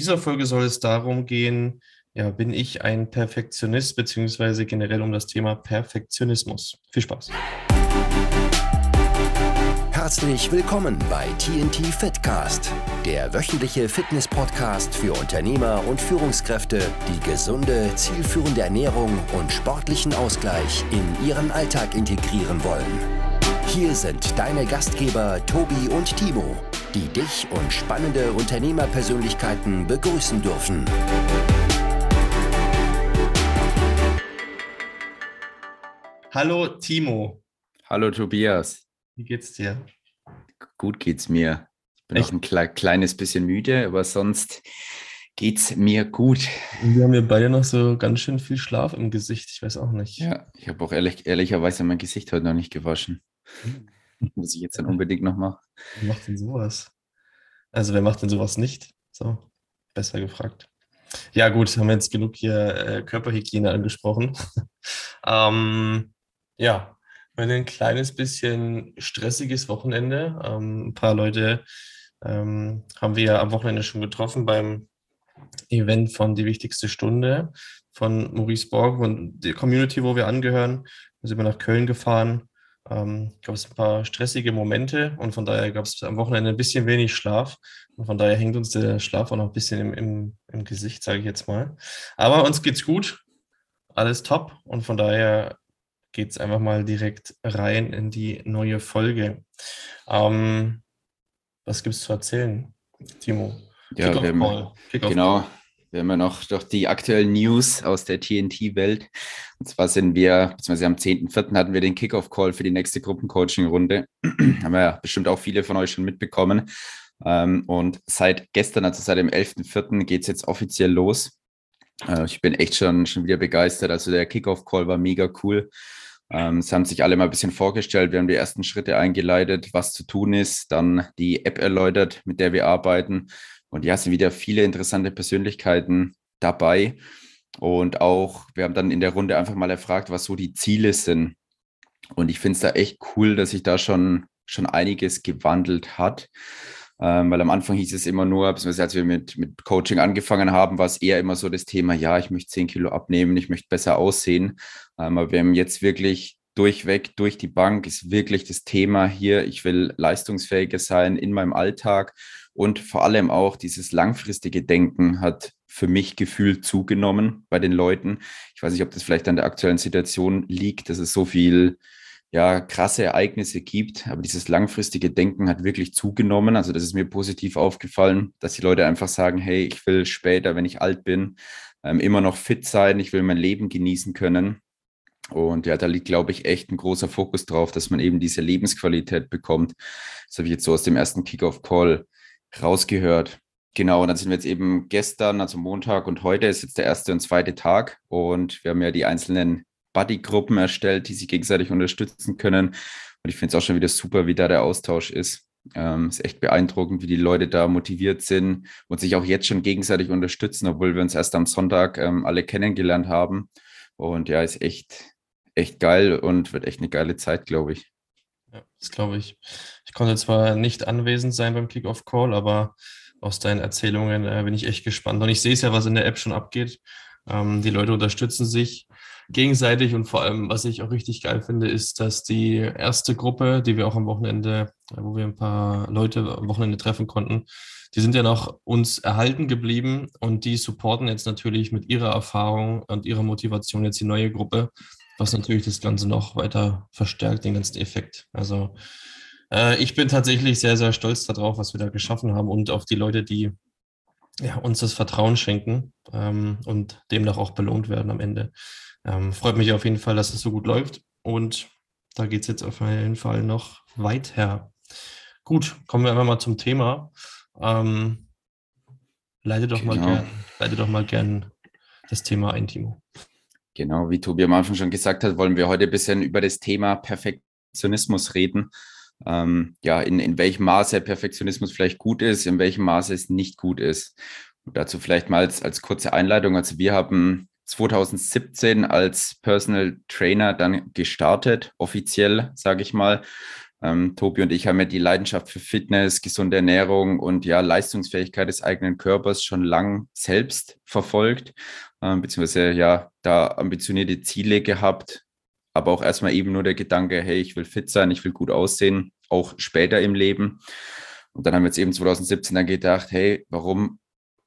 dieser Folge soll es darum gehen, ja, bin ich ein Perfektionist, beziehungsweise generell um das Thema Perfektionismus. Viel Spaß. Herzlich willkommen bei TNT Fitcast, der wöchentliche Fitness-Podcast für Unternehmer und Führungskräfte, die gesunde, zielführende Ernährung und sportlichen Ausgleich in ihren Alltag integrieren wollen. Hier sind deine Gastgeber Tobi und Timo, die dich und spannende Unternehmerpersönlichkeiten begrüßen dürfen. Hallo Timo. Hallo Tobias. Wie geht's dir? Gut geht's mir. Ich bin Echt? auch ein kle kleines bisschen müde, aber sonst geht's mir gut. Wir haben ja beide noch so ganz schön viel Schlaf im Gesicht. Ich weiß auch nicht. Ja, ich habe auch ehrlich, ehrlicherweise mein Gesicht heute noch nicht gewaschen. Muss ich jetzt dann unbedingt noch machen. Wer macht denn sowas? Also wer macht denn sowas nicht? So, besser gefragt. Ja gut, haben wir jetzt genug hier äh, Körperhygiene angesprochen. ähm, ja, ein kleines bisschen stressiges Wochenende. Ähm, ein paar Leute ähm, haben wir ja am Wochenende schon getroffen beim Event von Die wichtigste Stunde von Maurice Borg und der Community, wo wir angehören. Da sind wir nach Köln gefahren ähm, gab es ein paar stressige Momente und von daher gab es am Wochenende ein bisschen wenig Schlaf. Und von daher hängt uns der Schlaf auch noch ein bisschen im, im, im Gesicht, sage ich jetzt mal. Aber uns geht's gut, alles top und von daher geht es einfach mal direkt rein in die neue Folge. Ähm, was gibt es zu erzählen, Timo? Ja, genau. Wir haben ja noch doch die aktuellen News aus der TNT-Welt. Und zwar sind wir, beziehungsweise am 10.04. hatten wir den Kickoff-Call für die nächste Gruppencoaching-Runde. haben wir ja bestimmt auch viele von euch schon mitbekommen. Ähm, und seit gestern, also seit dem 11.04. geht es jetzt offiziell los. Äh, ich bin echt schon, schon wieder begeistert. Also der Kickoff-Call war mega cool. Ähm, es haben sich alle mal ein bisschen vorgestellt. Wir haben die ersten Schritte eingeleitet, was zu tun ist, dann die App erläutert, mit der wir arbeiten und ja, es sind wieder viele interessante Persönlichkeiten dabei. Und auch, wir haben dann in der Runde einfach mal erfragt, was so die Ziele sind. Und ich finde es da echt cool, dass sich da schon, schon einiges gewandelt hat. Ähm, weil am Anfang hieß es immer nur, als wir mit, mit Coaching angefangen haben, war es eher immer so das Thema, ja, ich möchte 10 Kilo abnehmen, ich möchte besser aussehen. Ähm, aber wir haben jetzt wirklich durchweg, durch die Bank ist wirklich das Thema hier, ich will leistungsfähiger sein in meinem Alltag und vor allem auch dieses langfristige Denken hat für mich gefühlt zugenommen bei den Leuten. Ich weiß nicht, ob das vielleicht an der aktuellen Situation liegt, dass es so viel ja, krasse Ereignisse gibt, aber dieses langfristige Denken hat wirklich zugenommen. Also das ist mir positiv aufgefallen, dass die Leute einfach sagen, hey, ich will später, wenn ich alt bin, ähm, immer noch fit sein, ich will mein Leben genießen können. Und ja, da liegt, glaube ich, echt ein großer Fokus drauf, dass man eben diese Lebensqualität bekommt. Das habe ich jetzt so aus dem ersten Kick-Off-Call rausgehört. Genau, und dann sind wir jetzt eben gestern, also Montag und heute ist jetzt der erste und zweite Tag und wir haben ja die einzelnen Buddy-Gruppen erstellt, die sich gegenseitig unterstützen können. Und ich finde es auch schon wieder super, wie da der Austausch ist. Ähm, ist echt beeindruckend, wie die Leute da motiviert sind und sich auch jetzt schon gegenseitig unterstützen, obwohl wir uns erst am Sonntag ähm, alle kennengelernt haben. Und ja, ist echt, echt geil und wird echt eine geile Zeit, glaube ich. Das glaube ich. Ich konnte zwar nicht anwesend sein beim Kickoff-Call, aber aus deinen Erzählungen äh, bin ich echt gespannt. Und ich sehe es ja, was in der App schon abgeht. Ähm, die Leute unterstützen sich gegenseitig und vor allem, was ich auch richtig geil finde, ist, dass die erste Gruppe, die wir auch am Wochenende, wo wir ein paar Leute am Wochenende treffen konnten, die sind ja noch uns erhalten geblieben und die supporten jetzt natürlich mit ihrer Erfahrung und ihrer Motivation jetzt die neue Gruppe was natürlich das Ganze noch weiter verstärkt, den ganzen Effekt. Also äh, ich bin tatsächlich sehr, sehr stolz darauf, was wir da geschaffen haben und auf die Leute, die ja, uns das Vertrauen schenken ähm, und demnach auch belohnt werden am Ende. Ähm, freut mich auf jeden Fall, dass es so gut läuft und da geht es jetzt auf jeden Fall noch weiter. Gut, kommen wir einfach mal zum Thema. Ähm, leite doch genau. mal gern, leite doch mal gern das Thema ein, Timo. Genau, wie Tobi am Anfang schon gesagt hat, wollen wir heute ein bisschen über das Thema Perfektionismus reden. Ähm, ja, in, in welchem Maße Perfektionismus vielleicht gut ist, in welchem Maße es nicht gut ist. Und dazu vielleicht mal als, als kurze Einleitung. Also wir haben 2017 als Personal Trainer dann gestartet, offiziell, sage ich mal. Ähm, Tobi und ich haben ja die Leidenschaft für Fitness, gesunde Ernährung und ja, Leistungsfähigkeit des eigenen Körpers schon lang selbst verfolgt, äh, beziehungsweise ja, da ambitionierte Ziele gehabt, aber auch erstmal eben nur der Gedanke, hey, ich will fit sein, ich will gut aussehen, auch später im Leben. Und dann haben wir jetzt eben 2017 dann gedacht, hey, warum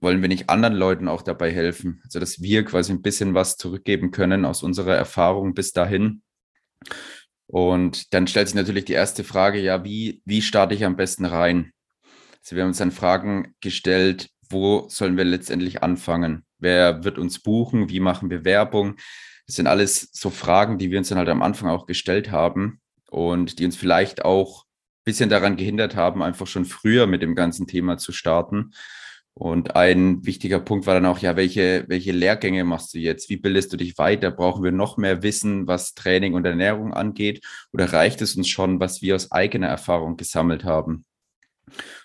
wollen wir nicht anderen Leuten auch dabei helfen? Also, dass wir quasi ein bisschen was zurückgeben können aus unserer Erfahrung bis dahin. Und dann stellt sich natürlich die erste Frage, ja, wie, wie starte ich am besten rein? Also wir haben uns dann Fragen gestellt, wo sollen wir letztendlich anfangen? Wer wird uns buchen? Wie machen wir Werbung? Das sind alles so Fragen, die wir uns dann halt am Anfang auch gestellt haben und die uns vielleicht auch ein bisschen daran gehindert haben, einfach schon früher mit dem ganzen Thema zu starten. Und ein wichtiger Punkt war dann auch, ja, welche, welche Lehrgänge machst du jetzt? Wie bildest du dich weiter? Brauchen wir noch mehr Wissen, was Training und Ernährung angeht? Oder reicht es uns schon, was wir aus eigener Erfahrung gesammelt haben?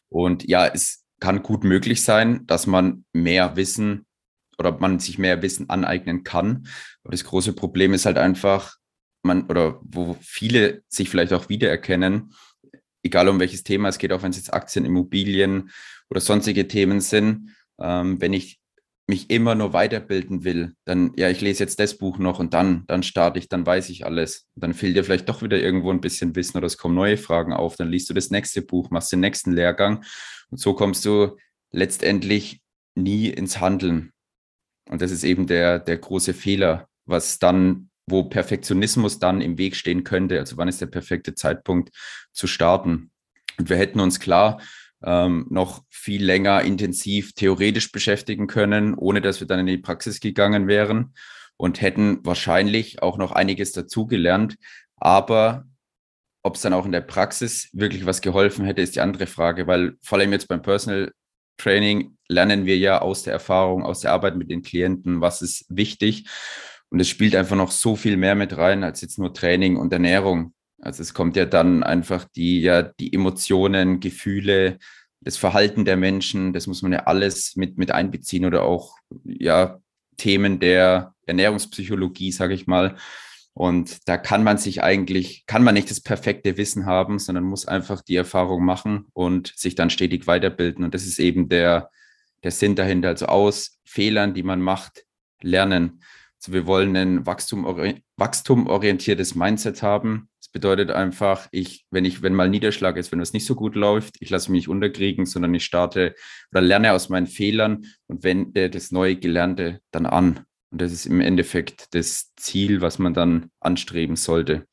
Und ja, es kann gut möglich sein, dass man mehr Wissen oder man sich mehr Wissen aneignen kann. Aber das große Problem ist halt einfach, man oder wo viele sich vielleicht auch wiedererkennen, egal um welches Thema es geht, auch wenn es jetzt Aktien, Immobilien oder sonstige Themen sind, ähm, wenn ich mich immer nur weiterbilden will, dann, ja, ich lese jetzt das Buch noch und dann, dann starte ich, dann weiß ich alles. dann fehlt dir vielleicht doch wieder irgendwo ein bisschen Wissen oder es kommen neue Fragen auf, dann liest du das nächste Buch, machst den nächsten Lehrgang und so kommst du letztendlich nie ins Handeln. Und das ist eben der, der große Fehler, was dann, wo Perfektionismus dann im Weg stehen könnte. Also wann ist der perfekte Zeitpunkt zu starten? Und wir hätten uns klar ähm, noch viel länger intensiv theoretisch beschäftigen können, ohne dass wir dann in die Praxis gegangen wären und hätten wahrscheinlich auch noch einiges dazugelernt. Aber ob es dann auch in der Praxis wirklich was geholfen hätte, ist die andere Frage, weil vor allem jetzt beim Personal Training lernen wir ja aus der Erfahrung, aus der Arbeit mit den Klienten, was ist wichtig. Und es spielt einfach noch so viel mehr mit rein als jetzt nur Training und Ernährung. Also es kommt ja dann einfach die, ja, die Emotionen, Gefühle, das Verhalten der Menschen, das muss man ja alles mit, mit einbeziehen oder auch ja, Themen der Ernährungspsychologie, sage ich mal. Und da kann man sich eigentlich, kann man nicht das perfekte Wissen haben, sondern muss einfach die Erfahrung machen und sich dann stetig weiterbilden. Und das ist eben der, der Sinn dahinter. Also aus Fehlern, die man macht, lernen. Also wir wollen ein Wachstum, wachstumorientiertes Mindset haben. Bedeutet einfach, ich, wenn ich, wenn mal Niederschlag ist, wenn es nicht so gut läuft, ich lasse mich nicht unterkriegen, sondern ich starte oder lerne aus meinen Fehlern und wende das neue Gelernte dann an. Und das ist im Endeffekt das Ziel, was man dann anstreben sollte.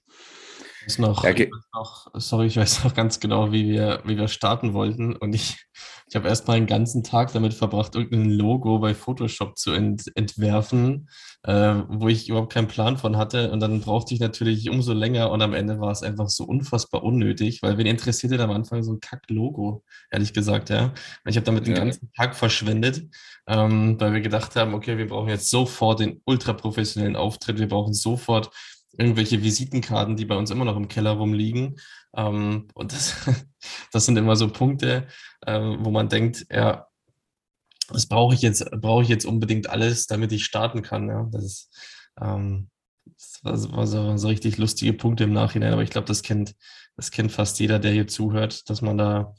Ich noch, ja, ich noch, sorry, ich weiß noch ganz genau, wie wir, wie wir starten wollten. Und ich, ich habe erst mal einen ganzen Tag damit verbracht, irgendein Logo bei Photoshop zu ent, entwerfen, äh, wo ich überhaupt keinen Plan von hatte. Und dann brauchte ich natürlich umso länger und am Ende war es einfach so unfassbar unnötig, weil wen interessiert denn am Anfang so ein Kack-Logo, ehrlich gesagt, ja. Und ich habe damit ja. den ganzen Tag verschwendet, ähm, weil wir gedacht haben, okay, wir brauchen jetzt sofort den ultra professionellen Auftritt, wir brauchen sofort irgendwelche Visitenkarten, die bei uns immer noch im Keller rumliegen. Ähm, und das, das sind immer so Punkte, äh, wo man denkt, ja, das brauche ich jetzt, brauche ich jetzt unbedingt alles, damit ich starten kann. Ja? Das, ist, ähm, das war, so, so, richtig lustige Punkte im Nachhinein, aber ich glaube, das kennt, das kennt fast jeder, der hier zuhört, dass man da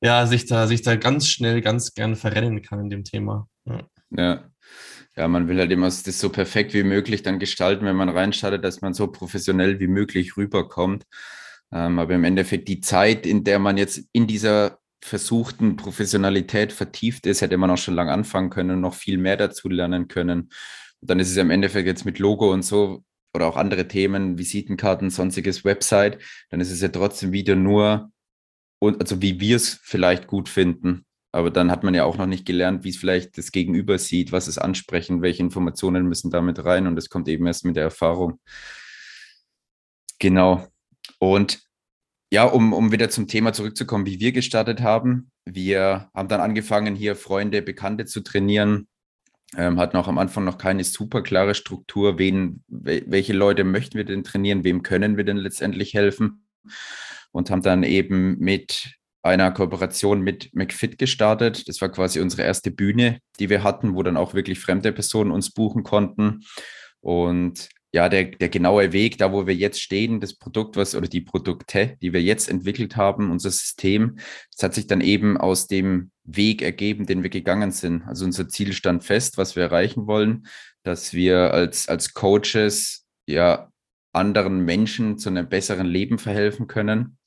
ja sich da, sich da ganz schnell, ganz gern verrennen kann in dem Thema. Ja. ja ja, man will halt immer das so perfekt wie möglich dann gestalten, wenn man reinstartet, dass man so professionell wie möglich rüberkommt. Ähm, aber im Endeffekt die Zeit, in der man jetzt in dieser versuchten Professionalität vertieft ist, hätte man auch schon lange anfangen können und noch viel mehr dazu lernen können. Und dann ist es im Endeffekt jetzt mit Logo und so oder auch andere Themen, Visitenkarten, sonstiges Website, dann ist es ja trotzdem wieder nur, also wie wir es vielleicht gut finden. Aber dann hat man ja auch noch nicht gelernt, wie es vielleicht das Gegenüber sieht, was es ansprechen, welche Informationen müssen damit rein und das kommt eben erst mit der Erfahrung. Genau. Und ja, um, um wieder zum Thema zurückzukommen, wie wir gestartet haben. Wir haben dann angefangen, hier Freunde, Bekannte zu trainieren. Ähm, hatten auch am Anfang noch keine super klare Struktur, wen, welche Leute möchten wir denn trainieren, wem können wir denn letztendlich helfen. Und haben dann eben mit einer Kooperation mit McFit gestartet. Das war quasi unsere erste Bühne, die wir hatten, wo dann auch wirklich fremde Personen uns buchen konnten. Und ja, der, der genaue Weg, da wo wir jetzt stehen, das Produkt, was oder die Produkte, die wir jetzt entwickelt haben, unser System, das hat sich dann eben aus dem Weg ergeben, den wir gegangen sind. Also unser Ziel stand fest, was wir erreichen wollen, dass wir als, als Coaches ja anderen Menschen zu einem besseren Leben verhelfen können.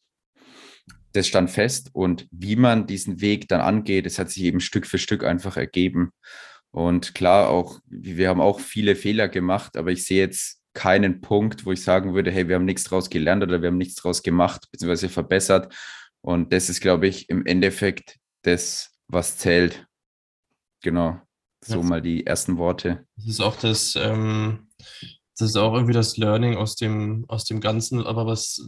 Das stand fest und wie man diesen Weg dann angeht, das hat sich eben Stück für Stück einfach ergeben. Und klar, auch, wir haben auch viele Fehler gemacht, aber ich sehe jetzt keinen Punkt, wo ich sagen würde, hey, wir haben nichts draus gelernt oder wir haben nichts draus gemacht, beziehungsweise verbessert. Und das ist, glaube ich, im Endeffekt das, was zählt. Genau. So mal die ersten Worte. Das ist auch das, ähm, das ist auch irgendwie das Learning aus dem, aus dem Ganzen, aber was,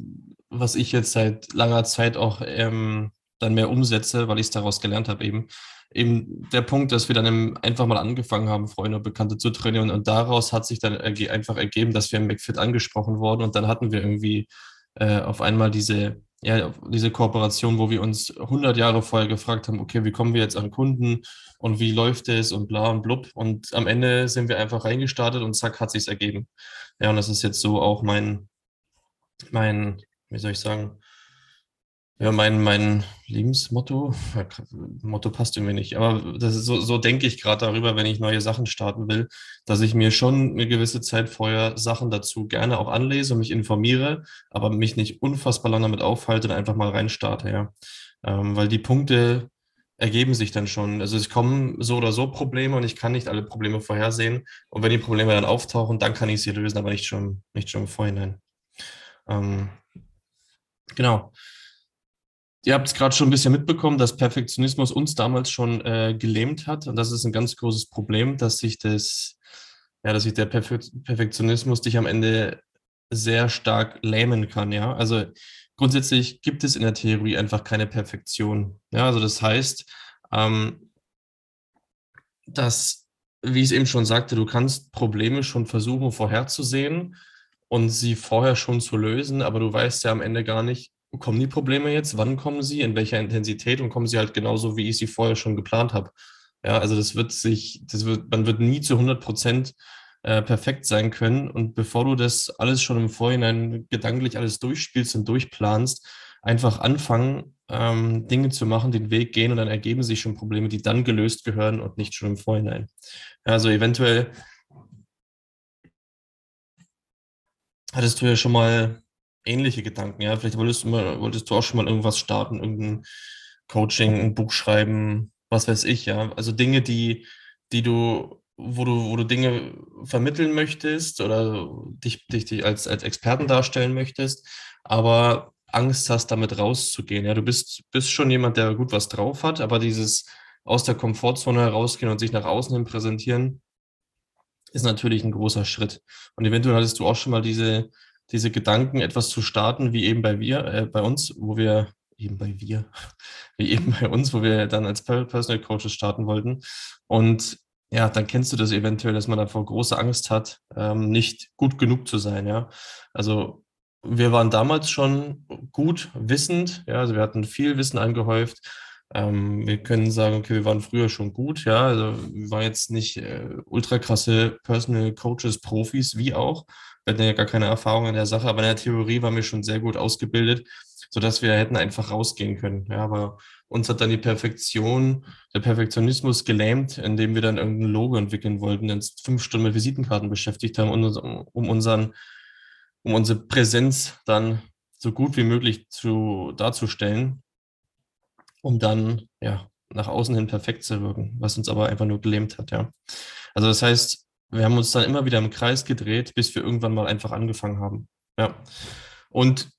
was ich jetzt seit langer Zeit auch ähm, dann mehr umsetze, weil ich es daraus gelernt habe, eben, eben der Punkt, dass wir dann einfach mal angefangen haben, Freunde und Bekannte zu trainieren. Und daraus hat sich dann einfach ergeben, dass wir im McFit angesprochen wurden. Und dann hatten wir irgendwie äh, auf einmal diese, ja, diese Kooperation, wo wir uns 100 Jahre vorher gefragt haben, okay, wie kommen wir jetzt an Kunden und wie läuft es und bla und blub. Und am Ende sind wir einfach reingestartet und zack, hat sich's ergeben. Ja, und das ist jetzt so auch mein, mein, wie soll ich sagen, ja, mein, mein Lebensmotto, Motto passt irgendwie nicht, aber das ist so, so denke ich gerade darüber, wenn ich neue Sachen starten will, dass ich mir schon eine gewisse Zeit vorher Sachen dazu gerne auch anlese und mich informiere, aber mich nicht unfassbar lange damit aufhalte und einfach mal reinstarte, ja. Ähm, weil die Punkte ergeben sich dann schon. Also es kommen so oder so Probleme und ich kann nicht alle Probleme vorhersehen. Und wenn die Probleme dann auftauchen, dann kann ich sie lösen, aber nicht schon, nicht schon im Vorhinein. Ähm, genau. Ihr habt es gerade schon ein bisschen mitbekommen, dass Perfektionismus uns damals schon äh, gelähmt hat. Und das ist ein ganz großes Problem, dass sich das, ja, dass sich der Perfe Perfektionismus dich am Ende sehr stark lähmen kann, ja. Also grundsätzlich gibt es in der Theorie einfach keine Perfektion. Ja, also das heißt, ähm, dass, wie ich es eben schon sagte, du kannst Probleme schon versuchen vorherzusehen und sie vorher schon zu lösen, aber du weißt ja am Ende gar nicht, kommen die Probleme jetzt? Wann kommen sie? In welcher Intensität? Und kommen sie halt genauso, wie ich sie vorher schon geplant habe? Ja, also das wird sich, das wird, man wird nie zu 100 Prozent äh, perfekt sein können. Und bevor du das alles schon im Vorhinein gedanklich alles durchspielst und durchplanst, einfach anfangen, ähm, Dinge zu machen, den Weg gehen und dann ergeben sich schon Probleme, die dann gelöst gehören und nicht schon im Vorhinein. Also eventuell hattest du ja schon mal ähnliche Gedanken, ja. Vielleicht wolltest du, mal, wolltest du auch schon mal irgendwas starten, irgendein Coaching, ein Buch schreiben, was weiß ich, ja. Also Dinge, die, die du, wo du, wo du Dinge vermitteln möchtest oder dich, dich, dich als, als Experten darstellen möchtest, aber Angst hast, damit rauszugehen. Ja, du bist, bist schon jemand, der gut was drauf hat, aber dieses aus der Komfortzone herausgehen und sich nach außen hin präsentieren, ist natürlich ein großer Schritt. Und eventuell hattest du auch schon mal diese, diese Gedanken, etwas zu starten, wie eben bei wir, äh, bei uns, wo wir, eben bei wir, wie eben bei uns, wo wir dann als Personal Coaches starten wollten. Und ja, dann kennst du das eventuell, dass man davor große Angst hat, ähm, nicht gut genug zu sein, ja. Also wir waren damals schon gut wissend, ja, also wir hatten viel Wissen angehäuft. Ähm, wir können sagen, okay, wir waren früher schon gut, ja, also wir waren jetzt nicht äh, ultra krasse Personal Coaches, Profis, wie auch, wir hatten ja gar keine Erfahrung in der Sache, aber in der Theorie waren wir schon sehr gut ausgebildet, sodass wir hätten einfach rausgehen können. Ja, aber uns hat dann die Perfektion, der Perfektionismus gelähmt, indem wir dann irgendein Logo entwickeln wollten, uns fünf Stunden mit Visitenkarten beschäftigt haben, um, unseren, um unsere Präsenz dann so gut wie möglich zu, darzustellen, um dann ja, nach außen hin perfekt zu wirken, was uns aber einfach nur gelähmt hat. Ja. Also das heißt, wir haben uns dann immer wieder im Kreis gedreht, bis wir irgendwann mal einfach angefangen haben. Ja. Und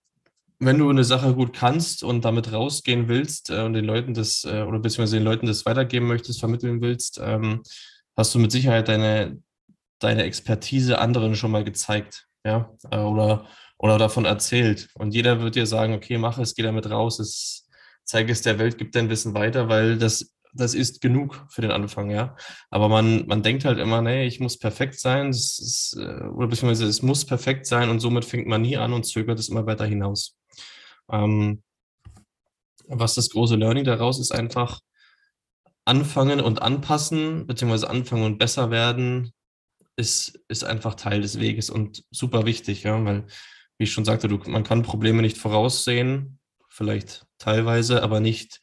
wenn du eine Sache gut kannst und damit rausgehen willst äh, und den Leuten das äh, oder beziehungsweise den Leuten das weitergeben möchtest, vermitteln willst, ähm, hast du mit Sicherheit deine, deine Expertise anderen schon mal gezeigt, ja, äh, oder, oder davon erzählt. Und jeder wird dir sagen, okay, mach es, geh damit raus, es, zeige es der Welt, gib dein Wissen weiter, weil das das ist genug für den Anfang, ja. Aber man, man denkt halt immer, nee, ich muss perfekt sein, das ist, äh, oder beziehungsweise es muss perfekt sein und somit fängt man nie an und zögert es immer weiter hinaus. Ähm, was das große Learning daraus ist, einfach anfangen und anpassen, beziehungsweise anfangen und besser werden, ist, ist einfach Teil des Weges und super wichtig, ja, weil, wie ich schon sagte, du, man kann Probleme nicht voraussehen, vielleicht teilweise, aber nicht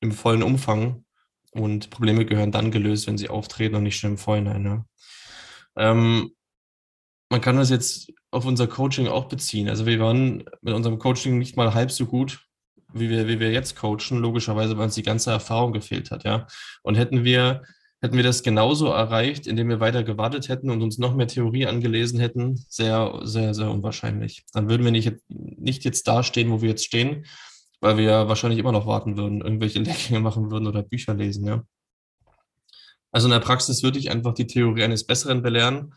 im vollen Umfang. Und Probleme gehören dann gelöst, wenn sie auftreten und nicht schon im Vorhinein. Ja. Ähm, man kann das jetzt auf unser Coaching auch beziehen. Also wir waren mit unserem Coaching nicht mal halb so gut, wie wir, wie wir jetzt coachen, logischerweise, weil uns die ganze Erfahrung gefehlt hat, ja. Und hätten wir, hätten wir das genauso erreicht, indem wir weiter gewartet hätten und uns noch mehr Theorie angelesen hätten, sehr, sehr, sehr unwahrscheinlich. Dann würden wir nicht, nicht jetzt dastehen, wo wir jetzt stehen, weil wir wahrscheinlich immer noch warten würden, irgendwelche Lehrgänge machen würden oder Bücher lesen, ja. Also in der Praxis würde ich einfach die Theorie eines Besseren belehren,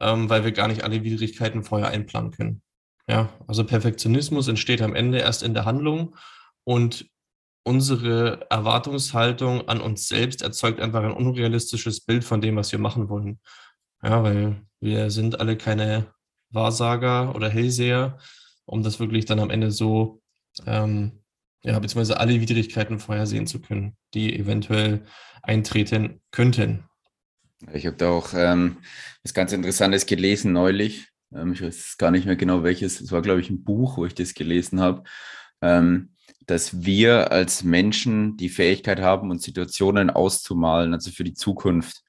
ähm, weil wir gar nicht alle Widrigkeiten vorher einplanen können. Ja, also Perfektionismus entsteht am Ende erst in der Handlung und unsere Erwartungshaltung an uns selbst erzeugt einfach ein unrealistisches Bild von dem, was wir machen wollen. Ja, weil wir sind alle keine Wahrsager oder Hellseher, um das wirklich dann am Ende so ähm, ja, beziehungsweise alle Widrigkeiten vorhersehen zu können, die eventuell eintreten könnten. Ich habe da auch ähm, was ganz Interessantes gelesen neulich. Ähm, ich weiß gar nicht mehr genau welches. Es war, glaube ich, ein Buch, wo ich das gelesen habe, ähm, dass wir als Menschen die Fähigkeit haben, uns Situationen auszumalen, also für die Zukunft.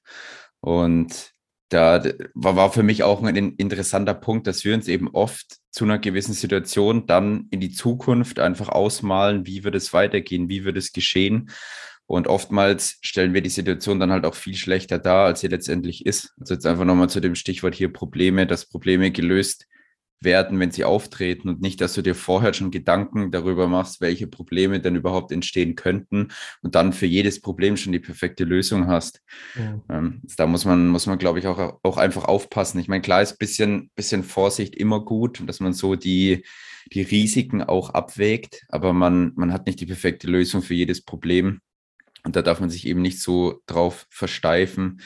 Und da war für mich auch ein interessanter Punkt, dass wir uns eben oft zu einer gewissen Situation dann in die Zukunft einfach ausmalen, wie wird es weitergehen, wie wird es geschehen. Und oftmals stellen wir die Situation dann halt auch viel schlechter dar, als sie letztendlich ist. Also jetzt einfach nochmal zu dem Stichwort hier Probleme, dass Probleme gelöst werden, wenn sie auftreten und nicht, dass du dir vorher schon Gedanken darüber machst, welche Probleme denn überhaupt entstehen könnten und dann für jedes Problem schon die perfekte Lösung hast. Ja. Ähm, da muss man, muss man, glaube ich, auch, auch einfach aufpassen. Ich meine, klar ist ein bisschen, bisschen Vorsicht immer gut, dass man so die, die Risiken auch abwägt, aber man, man hat nicht die perfekte Lösung für jedes Problem. Und da darf man sich eben nicht so drauf versteifen,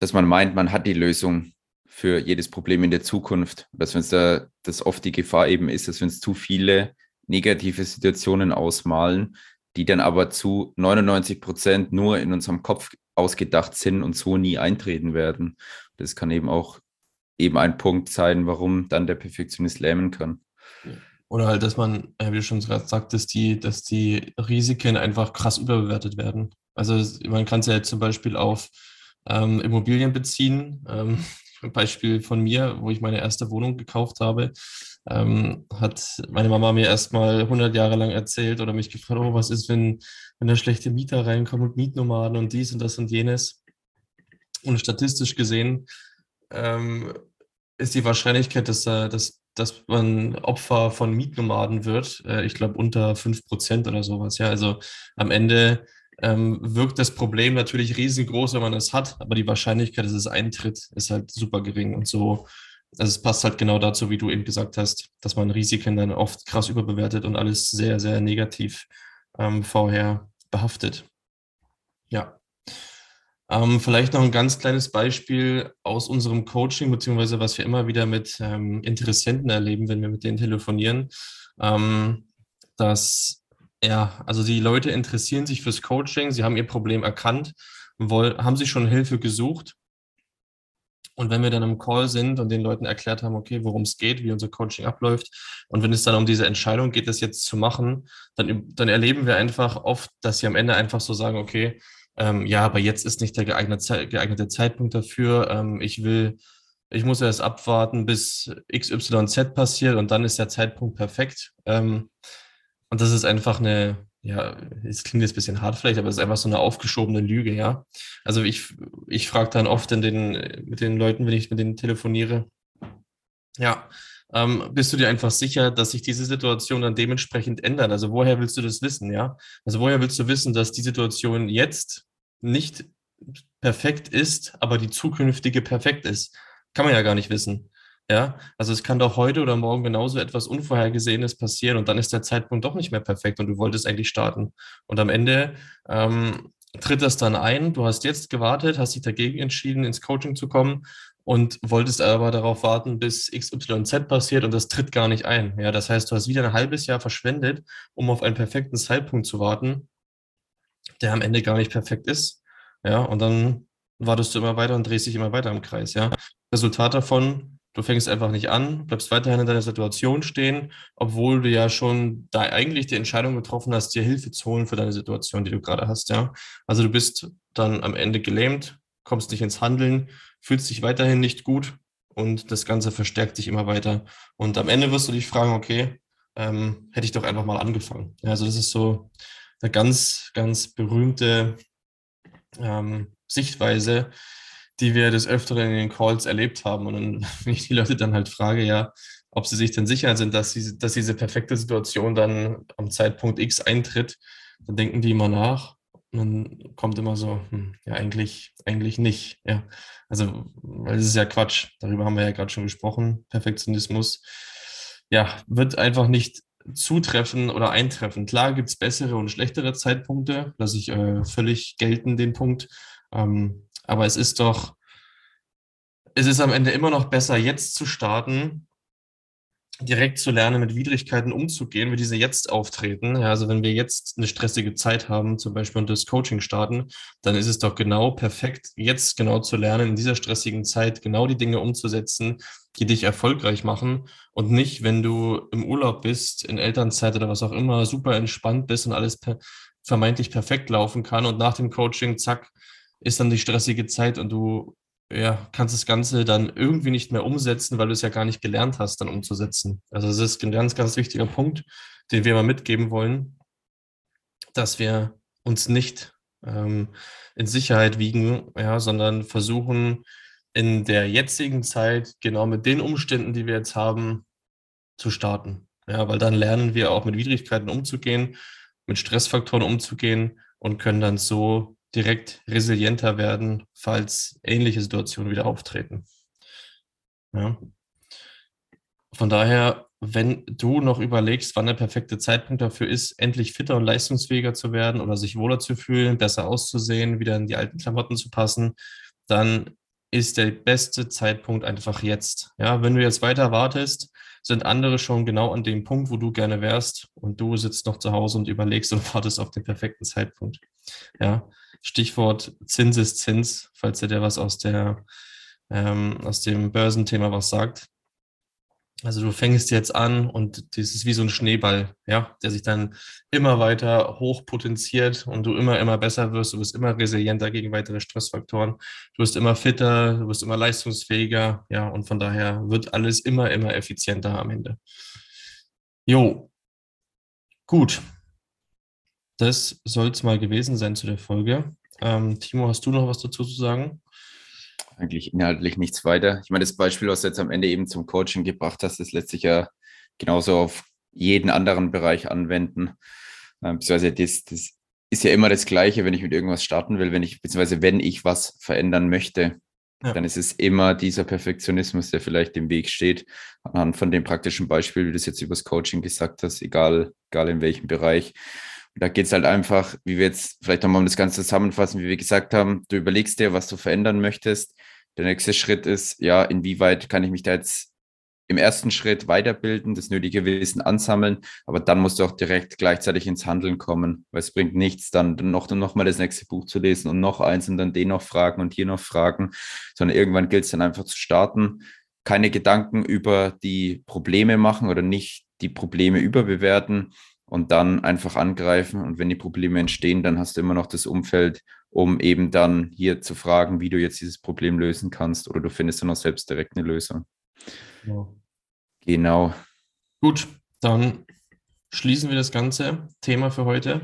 dass man meint, man hat die Lösung für jedes Problem in der Zukunft. Dass wenn es da das oft die Gefahr eben ist, dass wir uns zu viele negative Situationen ausmalen, die dann aber zu 99 Prozent nur in unserem Kopf ausgedacht sind und so nie eintreten werden. Das kann eben auch eben ein Punkt sein, warum dann der Perfektionist lähmen kann. Oder halt, dass man, wie du schon gerade sagtest, die, dass die Risiken einfach krass überbewertet werden. Also man kann es ja jetzt zum Beispiel auf ähm, Immobilien beziehen. Ähm, Beispiel von mir, wo ich meine erste Wohnung gekauft habe, ähm, hat meine Mama mir erstmal 100 Jahre lang erzählt oder mich gefragt, oh, was ist, wenn, wenn da schlechte Mieter reinkommen und Mietnomaden und dies und das und jenes. Und statistisch gesehen ähm, ist die Wahrscheinlichkeit, dass, dass, dass man Opfer von Mietnomaden wird, äh, ich glaube unter 5% oder sowas. Ja, also am Ende ähm, wirkt das Problem natürlich riesengroß, wenn man es hat, aber die Wahrscheinlichkeit, dass es eintritt, ist halt super gering. Und so, also es passt halt genau dazu, wie du eben gesagt hast, dass man Risiken dann oft krass überbewertet und alles sehr, sehr negativ ähm, vorher behaftet. Ja. Ähm, vielleicht noch ein ganz kleines Beispiel aus unserem Coaching, beziehungsweise was wir immer wieder mit ähm, Interessenten erleben, wenn wir mit denen telefonieren, ähm, dass ja, also die Leute interessieren sich fürs Coaching, sie haben ihr Problem erkannt, wollen, haben sich schon Hilfe gesucht. Und wenn wir dann im Call sind und den Leuten erklärt haben, okay, worum es geht, wie unser Coaching abläuft, und wenn es dann um diese Entscheidung geht, das jetzt zu machen, dann, dann erleben wir einfach oft, dass sie am Ende einfach so sagen, okay, ähm, ja, aber jetzt ist nicht der geeignete, geeignete Zeitpunkt dafür. Ähm, ich will, ich muss erst abwarten, bis XYZ passiert und dann ist der Zeitpunkt perfekt. Ähm, und das ist einfach eine, ja, es klingt jetzt ein bisschen hart vielleicht, aber es ist einfach so eine aufgeschobene Lüge, ja. Also ich, ich frage dann oft in den, mit den Leuten, wenn ich mit denen telefoniere, ja, ähm, bist du dir einfach sicher, dass sich diese Situation dann dementsprechend ändert? Also woher willst du das wissen, ja? Also woher willst du wissen, dass die Situation jetzt nicht perfekt ist, aber die zukünftige perfekt ist? Kann man ja gar nicht wissen. Ja, also es kann doch heute oder morgen genauso etwas Unvorhergesehenes passieren und dann ist der Zeitpunkt doch nicht mehr perfekt und du wolltest eigentlich starten. Und am Ende ähm, tritt das dann ein. Du hast jetzt gewartet, hast dich dagegen entschieden, ins Coaching zu kommen und wolltest aber darauf warten, bis XYZ passiert und das tritt gar nicht ein. Ja, das heißt, du hast wieder ein halbes Jahr verschwendet, um auf einen perfekten Zeitpunkt zu warten, der am Ende gar nicht perfekt ist. Ja, und dann wartest du immer weiter und drehst dich immer weiter im Kreis. Ja? Resultat davon, du fängst einfach nicht an, bleibst weiterhin in deiner Situation stehen, obwohl du ja schon da eigentlich die Entscheidung getroffen hast, dir Hilfe zu holen für deine Situation, die du gerade hast. Ja? Also du bist dann am Ende gelähmt, kommst nicht ins Handeln, fühlst dich weiterhin nicht gut und das Ganze verstärkt sich immer weiter. Und am Ende wirst du dich fragen, okay, ähm, hätte ich doch einfach mal angefangen. Ja, also das ist so eine ganz, ganz berühmte ähm, Sichtweise, die wir des Öfteren in den Calls erlebt haben. Und dann, wenn ich die Leute dann halt frage, ja, ob sie sich denn sicher sind, dass, sie, dass diese perfekte Situation dann am Zeitpunkt X eintritt, dann denken die immer nach. Und dann kommt immer so, hm, ja, eigentlich, eigentlich nicht. Ja. Also, weil das ist ja Quatsch. Darüber haben wir ja gerade schon gesprochen. Perfektionismus, ja, wird einfach nicht zutreffen oder eintreffen. Klar gibt es bessere und schlechtere Zeitpunkte, lasse ich äh, völlig gelten, den Punkt. Ähm, aber es ist doch, es ist am Ende immer noch besser, jetzt zu starten, direkt zu lernen, mit Widrigkeiten umzugehen, wie diese jetzt auftreten. Ja, also wenn wir jetzt eine stressige Zeit haben, zum Beispiel und das Coaching starten, dann ist es doch genau perfekt, jetzt genau zu lernen, in dieser stressigen Zeit genau die Dinge umzusetzen, die dich erfolgreich machen und nicht, wenn du im Urlaub bist, in Elternzeit oder was auch immer, super entspannt bist und alles per vermeintlich perfekt laufen kann und nach dem Coaching, zack, ist dann die stressige Zeit und du ja, kannst das Ganze dann irgendwie nicht mehr umsetzen, weil du es ja gar nicht gelernt hast, dann umzusetzen. Also das ist ein ganz, ganz wichtiger Punkt, den wir mal mitgeben wollen, dass wir uns nicht ähm, in Sicherheit wiegen, ja, sondern versuchen, in der jetzigen Zeit genau mit den Umständen, die wir jetzt haben, zu starten. Ja, weil dann lernen wir auch mit Widrigkeiten umzugehen, mit Stressfaktoren umzugehen und können dann so direkt resilienter werden, falls ähnliche Situationen wieder auftreten. Ja. Von daher, wenn du noch überlegst, wann der perfekte Zeitpunkt dafür ist, endlich fitter und leistungsfähiger zu werden oder sich wohler zu fühlen, besser auszusehen, wieder in die alten Klamotten zu passen, dann ist der beste Zeitpunkt einfach jetzt. Ja, wenn du jetzt weiter wartest, sind andere schon genau an dem Punkt, wo du gerne wärst und du sitzt noch zu Hause und überlegst und wartest auf den perfekten Zeitpunkt. Ja, Stichwort Zinseszins, falls dir was aus der ähm, aus dem Börsenthema was sagt. Also du fängst jetzt an und das ist wie so ein Schneeball, ja, der sich dann immer weiter hochpotenziert und du immer, immer besser wirst, du wirst immer resilienter gegen weitere Stressfaktoren, du wirst immer fitter, du wirst immer leistungsfähiger, ja, und von daher wird alles immer, immer effizienter am Ende. Jo, gut. Das soll es mal gewesen sein zu der Folge. Ähm, Timo, hast du noch was dazu zu sagen? eigentlich inhaltlich nichts weiter. Ich meine, das Beispiel, was du jetzt am Ende eben zum Coaching gebracht hast, ist letztlich ja genauso auf jeden anderen Bereich anwenden. Ähm, beziehungsweise das, das ist ja immer das Gleiche, wenn ich mit irgendwas starten will, wenn ich, beziehungsweise wenn ich was verändern möchte, ja. dann ist es immer dieser Perfektionismus, der vielleicht im Weg steht. Anhand von dem praktischen Beispiel, wie du es jetzt übers Coaching gesagt hast, egal, egal in welchem Bereich da geht es halt einfach, wie wir jetzt vielleicht nochmal um das Ganze zusammenfassen, wie wir gesagt haben, du überlegst dir, was du verändern möchtest. Der nächste Schritt ist, ja, inwieweit kann ich mich da jetzt im ersten Schritt weiterbilden, das nötige Wissen ansammeln, aber dann musst du auch direkt gleichzeitig ins Handeln kommen, weil es bringt nichts, dann noch, noch mal das nächste Buch zu lesen und noch eins und dann den noch fragen und hier noch fragen, sondern irgendwann gilt es dann einfach zu starten, keine Gedanken über die Probleme machen oder nicht die Probleme überbewerten, und dann einfach angreifen. Und wenn die Probleme entstehen, dann hast du immer noch das Umfeld, um eben dann hier zu fragen, wie du jetzt dieses Problem lösen kannst. Oder du findest dann auch selbst direkt eine Lösung. Ja. Genau. Gut, dann schließen wir das ganze Thema für heute.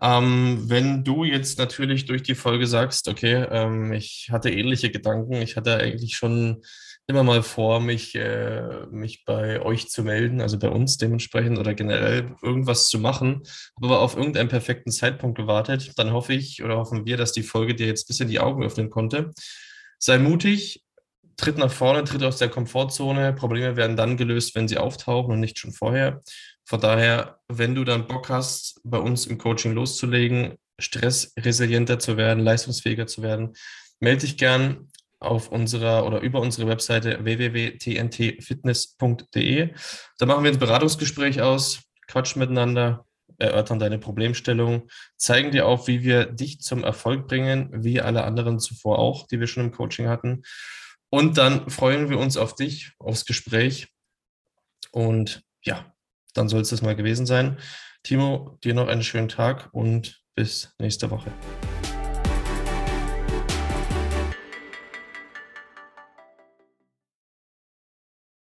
Ähm, wenn du jetzt natürlich durch die Folge sagst, okay, ähm, ich hatte ähnliche Gedanken, ich hatte eigentlich schon immer mal vor, mich, äh, mich bei euch zu melden, also bei uns dementsprechend oder generell irgendwas zu machen, habe aber auf irgendeinen perfekten Zeitpunkt gewartet, dann hoffe ich oder hoffen wir, dass die Folge dir jetzt ein bisschen die Augen öffnen konnte. Sei mutig, tritt nach vorne, tritt aus der Komfortzone. Probleme werden dann gelöst, wenn sie auftauchen und nicht schon vorher. Von daher, wenn du dann Bock hast, bei uns im Coaching loszulegen, stressresilienter zu werden, leistungsfähiger zu werden, melde dich gern auf unserer oder über unsere Webseite www.tntfitness.de. Da machen wir ein Beratungsgespräch aus, quatschen miteinander erörtern deine Problemstellung, zeigen dir auf, wie wir dich zum Erfolg bringen, wie alle anderen zuvor auch, die wir schon im Coaching hatten. Und dann freuen wir uns auf dich, aufs Gespräch. Und ja, dann soll es das mal gewesen sein. Timo, dir noch einen schönen Tag und bis nächste Woche.